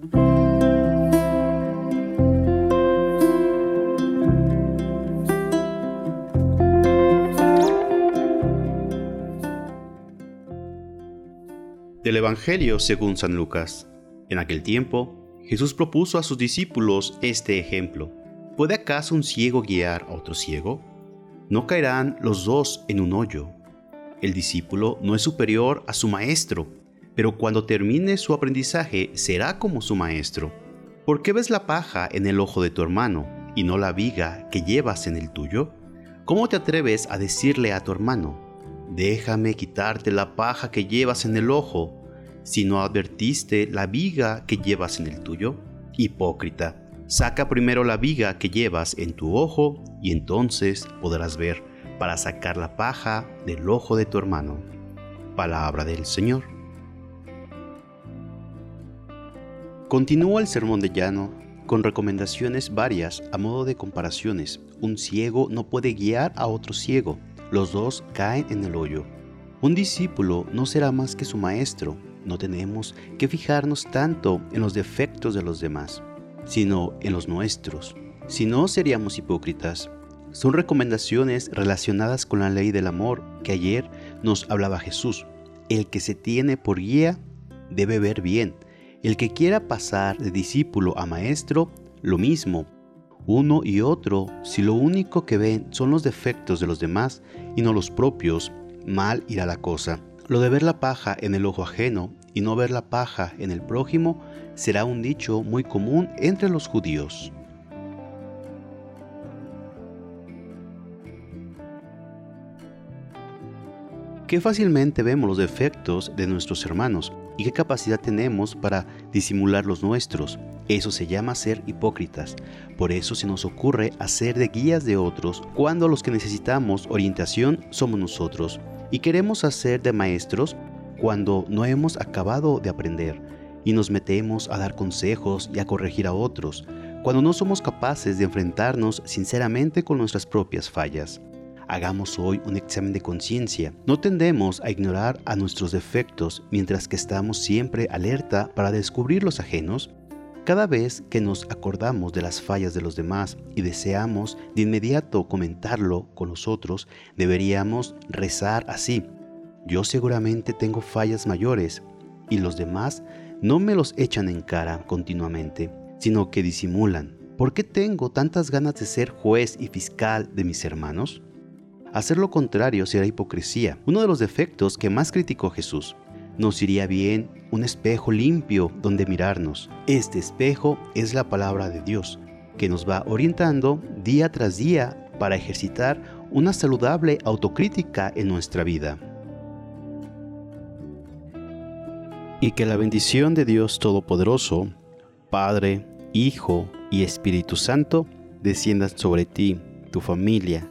Del Evangelio según San Lucas. En aquel tiempo, Jesús propuso a sus discípulos este ejemplo. ¿Puede acaso un ciego guiar a otro ciego? ¿No caerán los dos en un hoyo? El discípulo no es superior a su maestro, pero cuando termine su aprendizaje será como su maestro. ¿Por qué ves la paja en el ojo de tu hermano y no la viga que llevas en el tuyo? ¿Cómo te atreves a decirle a tu hermano, déjame quitarte la paja que llevas en el ojo, si no advertiste la viga que llevas en el tuyo? Hipócrita, saca primero la viga que llevas en tu ojo y entonces podrás ver para sacar la paja del ojo de tu hermano. Palabra del Señor. Continúa el sermón de llano con recomendaciones varias a modo de comparaciones. Un ciego no puede guiar a otro ciego, los dos caen en el hoyo. Un discípulo no será más que su maestro, no tenemos que fijarnos tanto en los defectos de los demás, sino en los nuestros. Si no, seríamos hipócritas. Son recomendaciones relacionadas con la ley del amor que ayer nos hablaba Jesús. El que se tiene por guía debe ver bien. El que quiera pasar de discípulo a maestro, lo mismo. Uno y otro, si lo único que ven son los defectos de los demás y no los propios, mal irá la cosa. Lo de ver la paja en el ojo ajeno y no ver la paja en el prójimo será un dicho muy común entre los judíos. Qué fácilmente vemos los defectos de nuestros hermanos y qué capacidad tenemos para disimular los nuestros. Eso se llama ser hipócritas. Por eso se nos ocurre hacer de guías de otros cuando los que necesitamos orientación somos nosotros y queremos hacer de maestros cuando no hemos acabado de aprender y nos metemos a dar consejos y a corregir a otros, cuando no somos capaces de enfrentarnos sinceramente con nuestras propias fallas. Hagamos hoy un examen de conciencia. No tendemos a ignorar a nuestros defectos mientras que estamos siempre alerta para descubrir los ajenos. Cada vez que nos acordamos de las fallas de los demás y deseamos de inmediato comentarlo con los otros, deberíamos rezar así. Yo seguramente tengo fallas mayores y los demás no me los echan en cara continuamente, sino que disimulan. ¿Por qué tengo tantas ganas de ser juez y fiscal de mis hermanos? Hacer lo contrario será hipocresía, uno de los defectos que más criticó Jesús. Nos iría bien un espejo limpio donde mirarnos. Este espejo es la palabra de Dios, que nos va orientando día tras día para ejercitar una saludable autocrítica en nuestra vida. Y que la bendición de Dios Todopoderoso, Padre, Hijo y Espíritu Santo, descienda sobre ti, tu familia